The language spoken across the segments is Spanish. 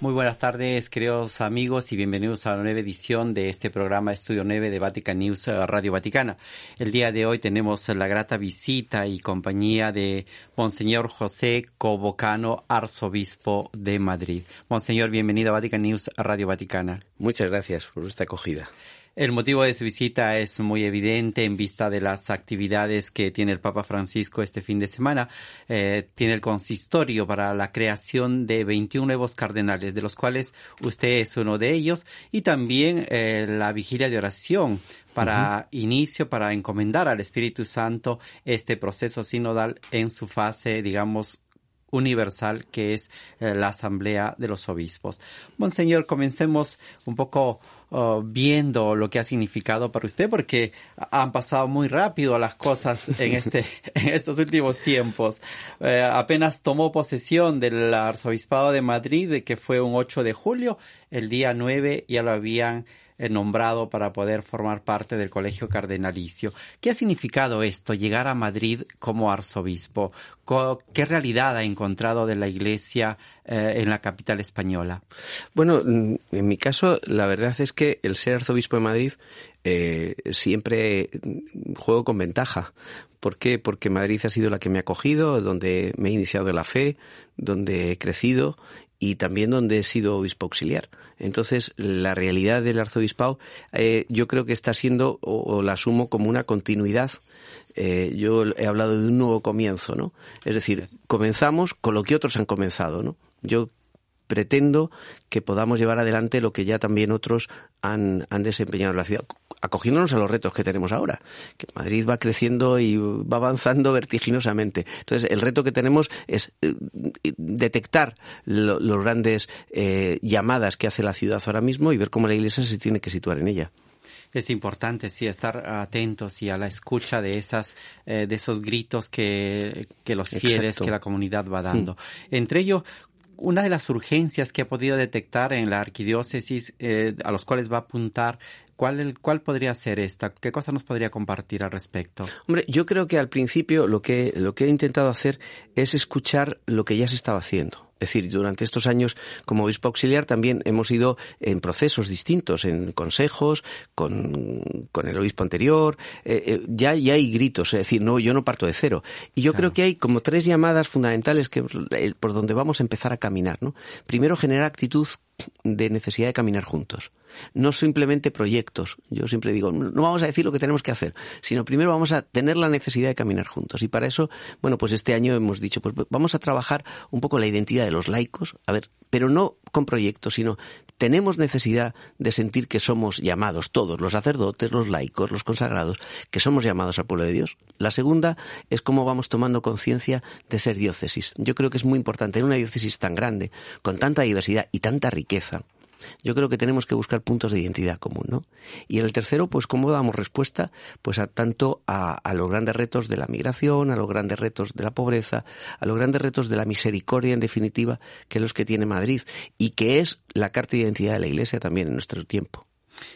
Muy buenas tardes, queridos amigos, y bienvenidos a la nueva edición de este programa Estudio 9 de Vatican News eh, Radio Vaticana. El día de hoy tenemos la grata visita y compañía de Monseñor José Cobocano, arzobispo de Madrid. Monseñor, bienvenido a Vatican News Radio Vaticana. Muchas gracias por esta acogida. El motivo de su visita es muy evidente en vista de las actividades que tiene el Papa Francisco este fin de semana. Eh, tiene el consistorio para la creación de 21 nuevos cardenales, de los cuales usted es uno de ellos, y también eh, la vigilia de oración para inicio, para encomendar al Espíritu Santo este proceso sinodal en su fase, digamos, universal que es eh, la Asamblea de los Obispos. Monseñor, comencemos un poco uh, viendo lo que ha significado para usted, porque han pasado muy rápido las cosas en, este, en estos últimos tiempos. Eh, apenas tomó posesión del Arzobispado de Madrid, que fue un 8 de julio, el día 9 ya lo habían eh, nombrado para poder formar parte del colegio cardenalicio. ¿Qué ha significado esto, llegar a Madrid como arzobispo? ¿Qué realidad ha encontrado de la Iglesia eh, en la capital española? Bueno, en mi caso, la verdad es que el ser arzobispo de Madrid eh, siempre juego con ventaja. ¿Por qué? Porque Madrid ha sido la que me ha acogido, donde me he iniciado la fe, donde he crecido y también donde he sido obispo auxiliar. Entonces, la realidad del arzobispado eh, yo creo que está siendo, o, la asumo como una continuidad. Eh, yo he hablado de un nuevo comienzo, ¿no? Es decir, comenzamos con lo que otros han comenzado, ¿no? Yo pretendo que podamos llevar adelante lo que ya también otros han, han desempeñado en la ciudad acogiéndonos a los retos que tenemos ahora, que Madrid va creciendo y va avanzando vertiginosamente. Entonces, el reto que tenemos es eh, detectar los grandes eh, llamadas que hace la ciudad ahora mismo y ver cómo la Iglesia se tiene que situar en ella es importante sí estar atentos y a la escucha de esas eh, de esos gritos que, que los fieles que la comunidad va dando mm. entre ellos una de las urgencias que ha podido detectar en la arquidiócesis eh, a los cuales va a apuntar ¿Cuál, ¿Cuál podría ser esta? ¿Qué cosa nos podría compartir al respecto? Hombre, yo creo que al principio lo que, lo que he intentado hacer es escuchar lo que ya se estaba haciendo. Es decir, durante estos años como obispo auxiliar también hemos ido en procesos distintos, en consejos, con, con el obispo anterior, eh, eh, ya, ya hay gritos, es decir, no, yo no parto de cero. Y yo creo que hay como tres llamadas fundamentales que, eh, por donde vamos a empezar a caminar. ¿no? Primero, generar actitud de necesidad de caminar juntos no simplemente proyectos. Yo siempre digo, no vamos a decir lo que tenemos que hacer, sino primero vamos a tener la necesidad de caminar juntos. Y para eso, bueno, pues este año hemos dicho, pues vamos a trabajar un poco la identidad de los laicos, a ver, pero no con proyectos, sino tenemos necesidad de sentir que somos llamados todos, los sacerdotes, los laicos, los consagrados, que somos llamados al pueblo de Dios. La segunda es cómo vamos tomando conciencia de ser diócesis. Yo creo que es muy importante en una diócesis tan grande, con tanta diversidad y tanta riqueza, yo creo que tenemos que buscar puntos de identidad común, ¿no? Y el tercero, pues cómo damos respuesta, pues a tanto a, a, los grandes retos de la migración, a los grandes retos de la pobreza, a los grandes retos de la misericordia, en definitiva, que es los que tiene Madrid y que es la carta de identidad de la Iglesia también en nuestro tiempo.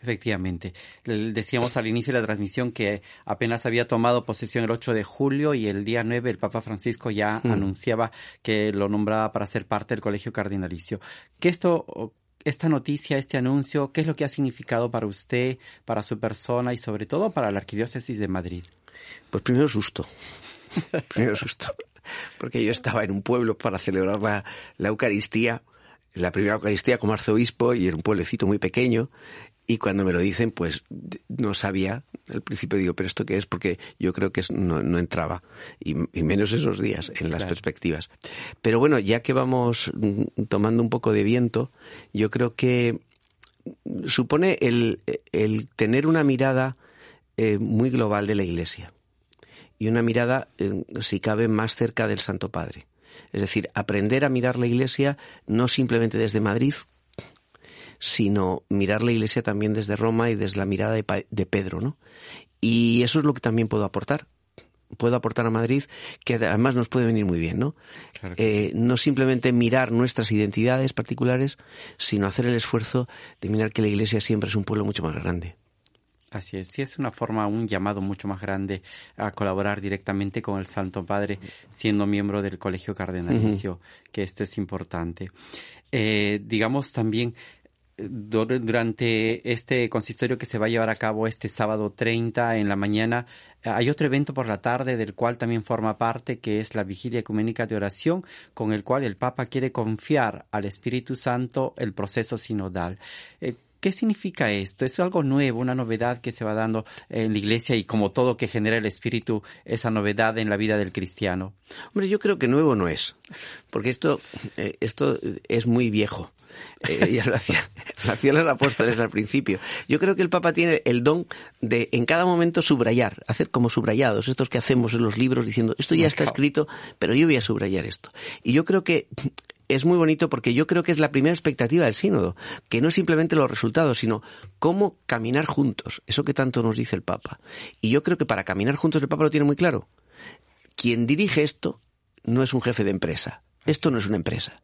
Efectivamente. Decíamos al inicio de la transmisión que apenas había tomado posesión el 8 de julio y el día 9 el Papa Francisco ya mm. anunciaba que lo nombraba para ser parte del Colegio Cardinalicio. ¿Qué esto esta noticia, este anuncio, qué es lo que ha significado para usted, para su persona y sobre todo para la Arquidiócesis de Madrid? Pues primero susto. primero susto. Porque yo estaba en un pueblo para celebrar la, la Eucaristía, la primera Eucaristía como arzobispo y en un pueblecito muy pequeño y cuando me lo dicen, pues no sabía. Al principio digo, pero ¿esto qué es? Porque yo creo que no, no entraba, y, menos esos días, en las perspectivas. Pero bueno, ya que vamos mm, tomando un poco de viento, yo creo que supone el, el tener una mirada eh, muy global de la Iglesia y una mirada, eh, si cabe, más cerca del Santo Padre. Es decir, aprender a mirar la Iglesia no simplemente desde Madrid, sino mirar la Iglesia también desde Roma y desde la mirada de, Pedro, ¿no? Y eso es lo que también puedo aportar. puedo aportar a Madrid, que además nos puede venir muy bien, ¿no? Eh, no simplemente mirar nuestras identidades particulares, sino hacer el esfuerzo de mirar que la Iglesia siempre es un pueblo mucho más grande. Así es, sí es una forma, un llamado mucho más grande a colaborar directamente con el Santo Padre, siendo miembro del Colegio Cardenalicio, que esto es importante. Eh, digamos también, durante este consistorio que se va a llevar a cabo este sábado 30 en la mañana, hay otro evento por la tarde del cual también forma parte, que es la Vigilia Ecuménica de Oración, con el cual el Papa quiere confiar al Espíritu Santo el proceso sinodal. Eh, ¿Qué significa esto? ¿Es algo nuevo, una novedad que se va dando en la iglesia y como todo que genera el espíritu, esa novedad en la vida del cristiano? Hombre, yo creo que nuevo no es, porque esto, eh, esto es muy viejo. Eh, ya lo hacían los apóstoles al principio. Yo creo que el Papa tiene el don de en cada momento subrayar, hacer como subrayados, estos que hacemos en los libros diciendo, esto ya está escrito, pero yo voy a subrayar esto. Y yo creo que es muy bonito porque yo creo que es la primera expectativa del sínodo, que no es simplemente los resultados, sino cómo caminar juntos, eso que tanto nos dice el Papa. Y yo creo que para caminar juntos el Papa lo tiene muy claro. Quien dirige esto no es un jefe de empresa, esto no es una empresa,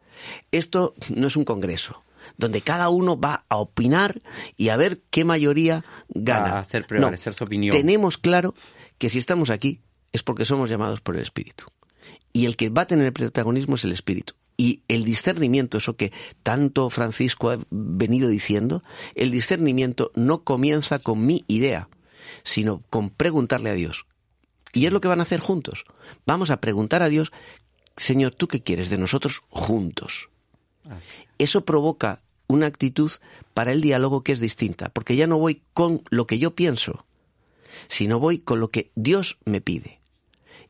esto no es un congreso donde cada uno va a opinar y a ver qué mayoría gana. A hacer prevalecer su opinión. Tenemos claro que si estamos aquí es porque somos llamados por el Espíritu. Y el que va a tener el protagonismo es el Espíritu. Y el discernimiento, eso que tanto Francisco ha venido diciendo, el discernimiento no comienza con mi idea, sino con preguntarle a Dios. Y es lo que van a hacer juntos. Vamos a preguntar a Dios, Señor, ¿tú qué quieres de nosotros juntos? Eso provoca una actitud para el diálogo que es distinta, porque ya no voy con lo que yo pienso, sino voy con lo que Dios me pide.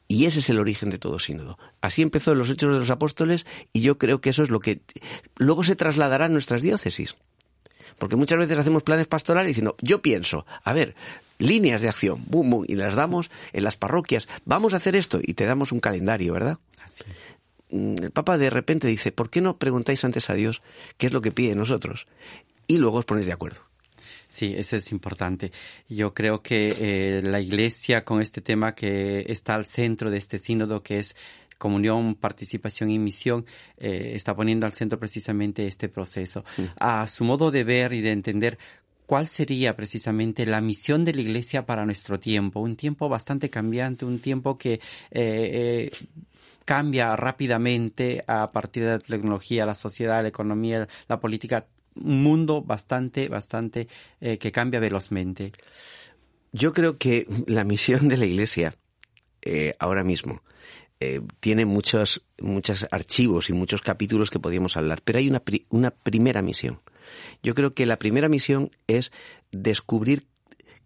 Y ese es el origen de todo sínodo. Así empezó en los Hechos de los Apóstoles y yo creo que eso es lo que luego se trasladará en nuestras diócesis. Porque muchas veces hacemos planes pastorales diciendo, yo pienso, a ver, líneas de acción, y las damos en las parroquias, vamos a hacer esto y te damos un calendario, ¿verdad? Así es. Mm, el Papa de repente dice, ¿por qué no preguntáis antes a Dios qué es lo que pide nosotros? Y luego os ponéis de acuerdo. Sí, eso es importante. Yo creo que eh, la Iglesia con este tema que está al centro de este sínodo, que es comunión, participación y misión, eh, está poniendo al centro precisamente este proceso. A su modo de ver y de entender, ¿cuál sería precisamente la misión de la Iglesia para nuestro tiempo? Un tiempo bastante cambiante, un tiempo que eh, cambia rápidamente a partir de la tecnología, la sociedad, la economía, la política un mundo bastante, bastante eh, que cambia velozmente. Yo creo que la misión de la Iglesia eh, ahora mismo eh, tiene muchos, muchos archivos y muchos capítulos que podríamos hablar, pero hay una primera misión. Yo creo que la primera misión es descubrir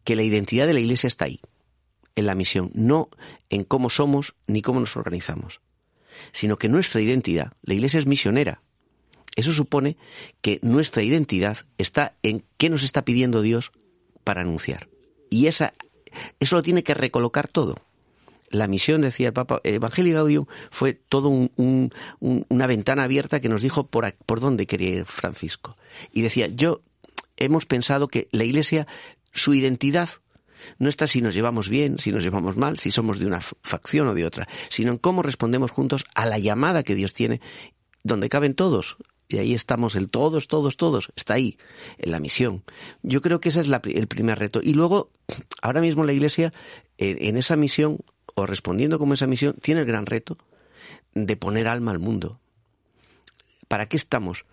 que la identidad de la Iglesia está ahí, en la misión, no en cómo somos ni cómo nos organizamos, sino que nuestra identidad, la Iglesia es misionera, eso supone que nuestra identidad está en qué nos está pidiendo Dios para anunciar. Y esa, eso lo tiene que recolocar todo. La misión, decía el Papa, Evangelio Gaudium fue todo una ventana abierta que nos dijo por, por dónde quería ir Francisco. Y decía, yo hemos pensado que la Iglesia, su identidad no está si nos llevamos bien, si nos llevamos mal, si somos de una facción o de otra, sino en cómo respondemos juntos a la llamada que Dios tiene, donde caben todos, y ahí estamos, el todos, todos, todos, está ahí, en la misión. Yo creo que ese es el primer reto. Y luego, ahora mismo la Iglesia, en, esa misión, o respondiendo como esa misión, tiene el gran reto de poner alma al mundo. ¿Para qué estamos?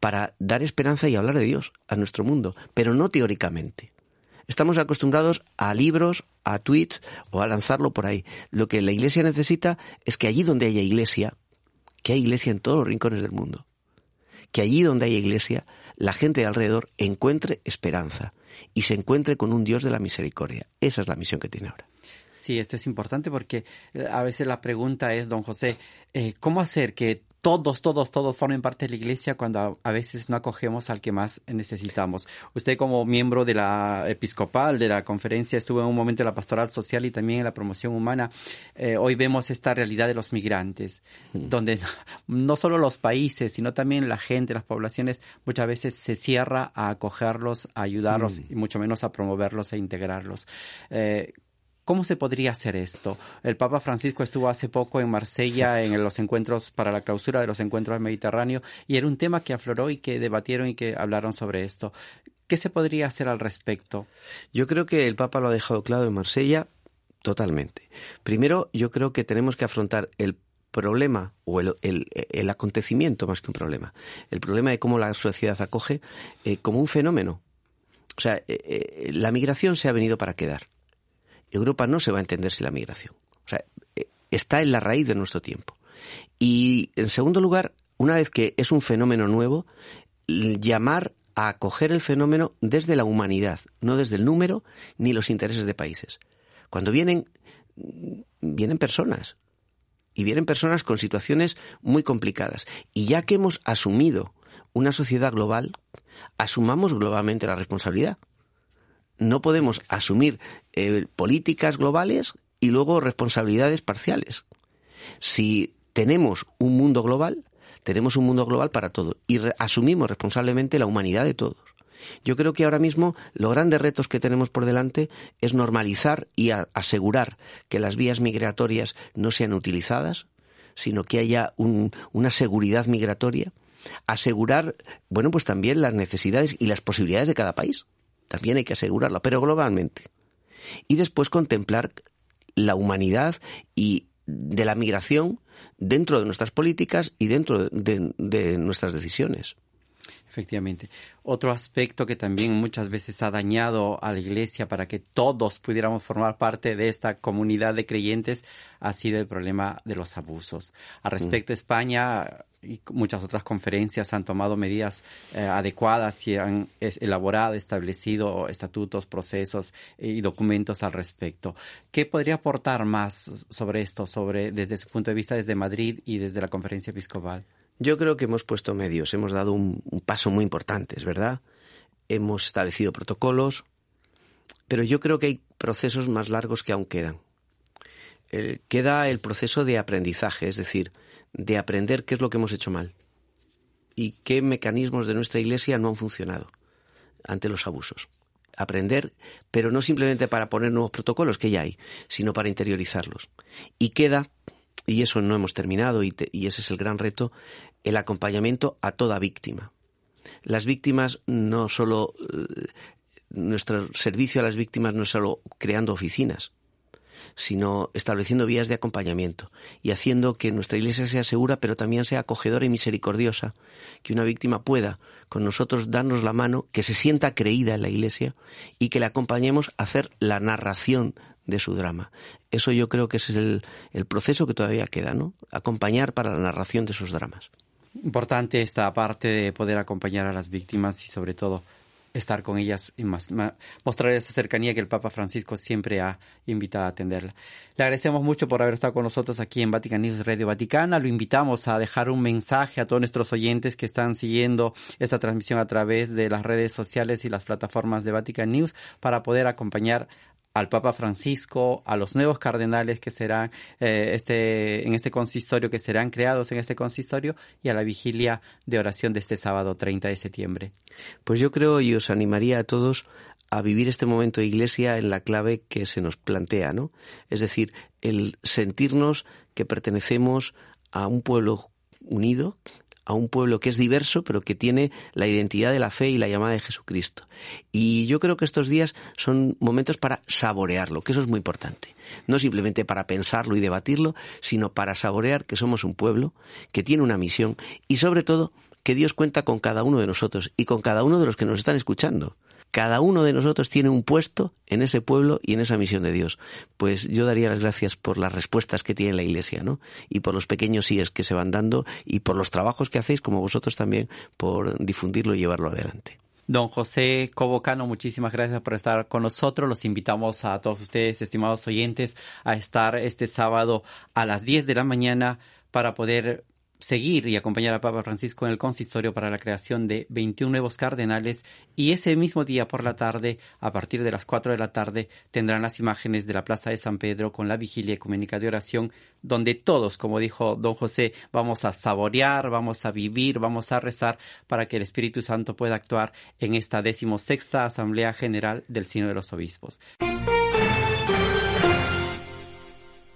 Para dar esperanza y hablar de Dios a nuestro mundo, pero no teóricamente. Estamos acostumbrados a libros, a tweets o a lanzarlo por ahí. Lo que la Iglesia necesita es que allí donde haya Iglesia, que haya Iglesia en todos los rincones del mundo que allí donde hay iglesia, la gente de alrededor encuentre esperanza y se encuentre con un Dios de la misericordia. Esa es la misión que tiene ahora. Sí, esto es importante porque eh, a veces la pregunta es, don José, eh, ¿cómo hacer que todos, todos, todos formen parte de la iglesia cuando a, veces no acogemos al que más necesitamos. Usted como miembro de la episcopal, de la conferencia, estuvo en un momento en la pastoral social y también en la promoción humana. Eh, hoy vemos esta realidad de los migrantes, mm. donde no solo los países, sino también la gente, las poblaciones, muchas veces se cierra a acogerlos, a ayudarlos mm. y mucho menos a promoverlos e integrarlos. Eh, ¿Cómo se podría hacer esto? El Papa Francisco estuvo hace poco en Marsella en los encuentros para la clausura de los encuentros del Mediterráneo y era un tema que afloró y que debatieron y que hablaron sobre esto. ¿Qué se podría hacer al respecto? Yo creo que el Papa lo ha dejado claro en Marsella totalmente. Primero, yo creo que tenemos que afrontar el problema o el, acontecimiento más que un problema. El problema de cómo la sociedad acoge eh, como un fenómeno. O sea, eh, eh, la migración se ha venido para quedar. Europa no se va a entender sin la migración. O sea, está en la raíz de nuestro tiempo. Y, en segundo lugar, una vez que es un fenómeno nuevo, llamar a acoger el fenómeno desde la humanidad, no desde el número ni los intereses de países. Cuando vienen, vienen personas, y vienen personas con situaciones muy complicadas. Y ya que hemos asumido una sociedad global, asumamos globalmente la responsabilidad. No podemos asumir eh, políticas globales y luego responsabilidades parciales. Si tenemos un mundo global, tenemos un mundo global para todo y asumimos responsablemente la humanidad de todos. Yo creo que ahora mismo los grandes retos que tenemos por delante es normalizar y asegurar que las vías migratorias no sean utilizadas, sino que haya una seguridad migratoria, asegurar, bueno, pues también las necesidades y las posibilidades de cada país. También hay que asegurarlo, pero globalmente. Y después contemplar la humanidad y de la migración dentro de nuestras políticas y dentro de nuestras decisiones. Efectivamente. Otro aspecto que también muchas veces ha dañado a la iglesia para que todos pudiéramos formar parte de esta comunidad de creyentes ha sido el problema de los abusos. Al respecto, España y muchas otras conferencias han tomado medidas eh, adecuadas y han elaborado, establecido estatutos, procesos y documentos al respecto. ¿Qué podría aportar más sobre esto, sobre desde su punto de vista desde Madrid y desde la conferencia episcopal? Yo creo que hemos puesto medios, hemos dado un, paso muy importante, verdad. Hemos establecido protocolos, pero yo creo que hay procesos más largos que aún quedan. queda el proceso de aprendizaje, es decir, de aprender qué es lo que hemos hecho mal y qué mecanismos de nuestra Iglesia no han funcionado ante los abusos. Aprender, pero no simplemente para poner nuevos protocolos, que ya hay, sino para interiorizarlos. Y queda y eso no hemos terminado y, ese es el gran reto, el acompañamiento a toda víctima. Las víctimas no solo, eh, nuestro servicio a las víctimas no es solo creando oficinas, sino estableciendo vías de acompañamiento y haciendo que nuestra iglesia sea segura, pero también sea acogedora y misericordiosa, que una víctima pueda con nosotros darnos la mano, que se sienta creída en la iglesia y que le acompañemos a hacer la narración de su drama. Eso yo creo que es el, el proceso que todavía queda, ¿no? Acompañar para la narración de sus dramas. Importante esta parte de poder acompañar a las víctimas y sobre todo estar con ellas y más, mostrar esa cercanía que el Papa Francisco siempre ha invitado a atenderla. Le agradecemos mucho por haber estado con nosotros aquí en Vatican News Radio Vaticana. Lo invitamos a dejar un mensaje a todos nuestros oyentes que están siguiendo esta transmisión a través de las redes sociales y las plataformas de Vatican News para poder acompañar al Papa Francisco, a los nuevos cardenales que serán eh, este, en este consistorio, que serán creados en este consistorio, y a la vigilia de oración de este sábado 30 de septiembre. Pues yo creo y os animaría a todos a vivir este momento de iglesia en la clave que se nos plantea, ¿no? Es decir, el sentirnos que pertenecemos a un pueblo unido, a un pueblo que es diverso, pero que tiene la identidad de la fe y la llamada de Jesucristo. Y yo creo que estos días son momentos para saborearlo, que eso es muy importante. No simplemente para pensarlo y debatirlo, sino para saborear que somos un pueblo que tiene una misión y sobre todo que Dios cuenta con cada uno de nosotros y con cada uno de los que nos están escuchando cada uno de nosotros tiene un puesto en ese pueblo y en esa misión de Dios. Pues yo daría las gracias por las respuestas que tiene la Iglesia, ¿no? Y por los pequeños síes que se van dando y por los trabajos que hacéis, como vosotros también, por difundirlo y llevarlo adelante. Don José Cobocano, muchísimas gracias por estar con nosotros. Los invitamos a todos ustedes, estimados oyentes, a estar este sábado a las 10 de la mañana para poder seguir y acompañar a Papa Francisco en el consistorio para la creación de 21 nuevos cardenales y ese mismo día por la tarde, a partir de las 4 de la tarde, tendrán las imágenes de la Plaza de San Pedro con la vigilia ecuménica de oración, donde todos, como dijo don José, vamos a saborear, vamos a vivir, vamos a rezar para que el Espíritu Santo pueda actuar en esta decimosexta Asamblea General del Sino de los Obispos.